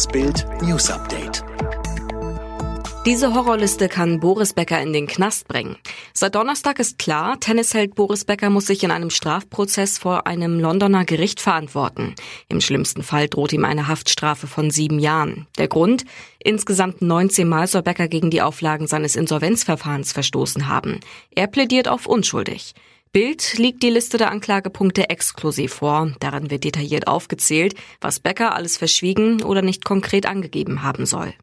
Das Bild News Update. Diese Horrorliste kann Boris Becker in den Knast bringen. Seit Donnerstag ist klar, Tennisheld Boris Becker muss sich in einem Strafprozess vor einem Londoner Gericht verantworten. Im schlimmsten Fall droht ihm eine Haftstrafe von sieben Jahren. Der Grund? Insgesamt 19 Mal soll Becker gegen die Auflagen seines Insolvenzverfahrens verstoßen haben. Er plädiert auf unschuldig. Bild liegt die Liste der Anklagepunkte exklusiv vor. Darin wird detailliert aufgezählt, was Becker alles verschwiegen oder nicht konkret angegeben haben soll.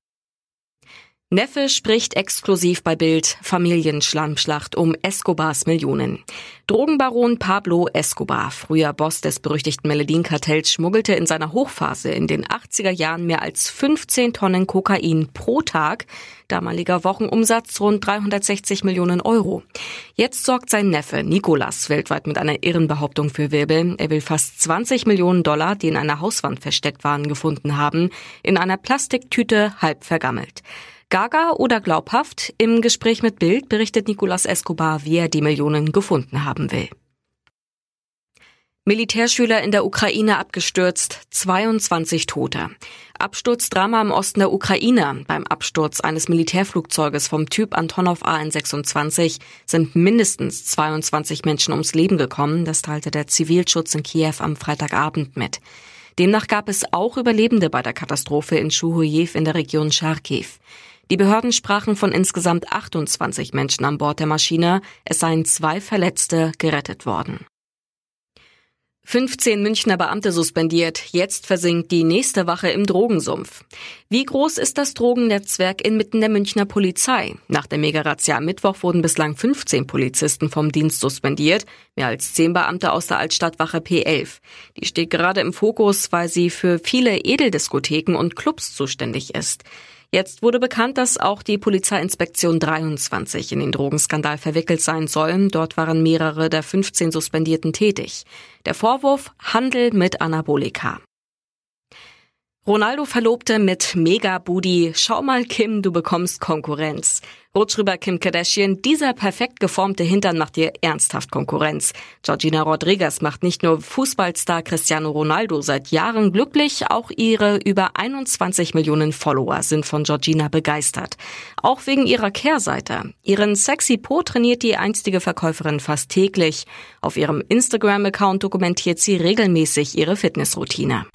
Neffe spricht exklusiv bei Bild Familienschlammschlacht um Escobars Millionen. Drogenbaron Pablo Escobar, früher Boss des berüchtigten Medellin-Kartells, schmuggelte in seiner Hochphase in den 80er Jahren mehr als 15 Tonnen Kokain pro Tag, damaliger Wochenumsatz rund 360 Millionen Euro. Jetzt sorgt sein Neffe Nicolas weltweit mit einer Irrenbehauptung für Wirbel. Er will fast 20 Millionen Dollar, die in einer Hauswand versteckt waren, gefunden haben, in einer Plastiktüte halb vergammelt. Gaga oder glaubhaft? Im Gespräch mit Bild berichtet Nicolas Escobar, wie er die Millionen gefunden haben will. Militärschüler in der Ukraine abgestürzt, 22 Tote. Absturzdrama im Osten der Ukraine. Beim Absturz eines Militärflugzeuges vom Typ Antonov AN-26 sind mindestens 22 Menschen ums Leben gekommen, das teilte der Zivilschutz in Kiew am Freitagabend mit. Demnach gab es auch Überlebende bei der Katastrophe in Schuhujew in der Region Charkiw. Die Behörden sprachen von insgesamt 28 Menschen an Bord der Maschine. Es seien zwei Verletzte gerettet worden. 15 Münchner Beamte suspendiert. Jetzt versinkt die nächste Wache im Drogensumpf. Wie groß ist das Drogennetzwerk inmitten der Münchner Polizei? Nach der Mega-Razzia am Mittwoch wurden bislang 15 Polizisten vom Dienst suspendiert, mehr als 10 Beamte aus der Altstadtwache P11. Die steht gerade im Fokus, weil sie für viele Edeldiskotheken und Clubs zuständig ist. Jetzt wurde bekannt, dass auch die Polizeiinspektion 23 in den Drogenskandal verwickelt sein soll. Dort waren mehrere der 15 Suspendierten tätig. Der Vorwurf Handel mit Anabolika. Ronaldo Verlobte mit Mega Booty. Schau mal, Kim, du bekommst Konkurrenz. Rutsch rüber, Kim Kardashian. Dieser perfekt geformte Hintern macht dir ernsthaft Konkurrenz. Georgina Rodriguez macht nicht nur Fußballstar Cristiano Ronaldo seit Jahren glücklich, auch ihre über 21 Millionen Follower sind von Georgina begeistert. Auch wegen ihrer Kehrseite. Ihren sexy Po trainiert die einstige Verkäuferin fast täglich. Auf ihrem Instagram-Account dokumentiert sie regelmäßig ihre Fitnessroutine.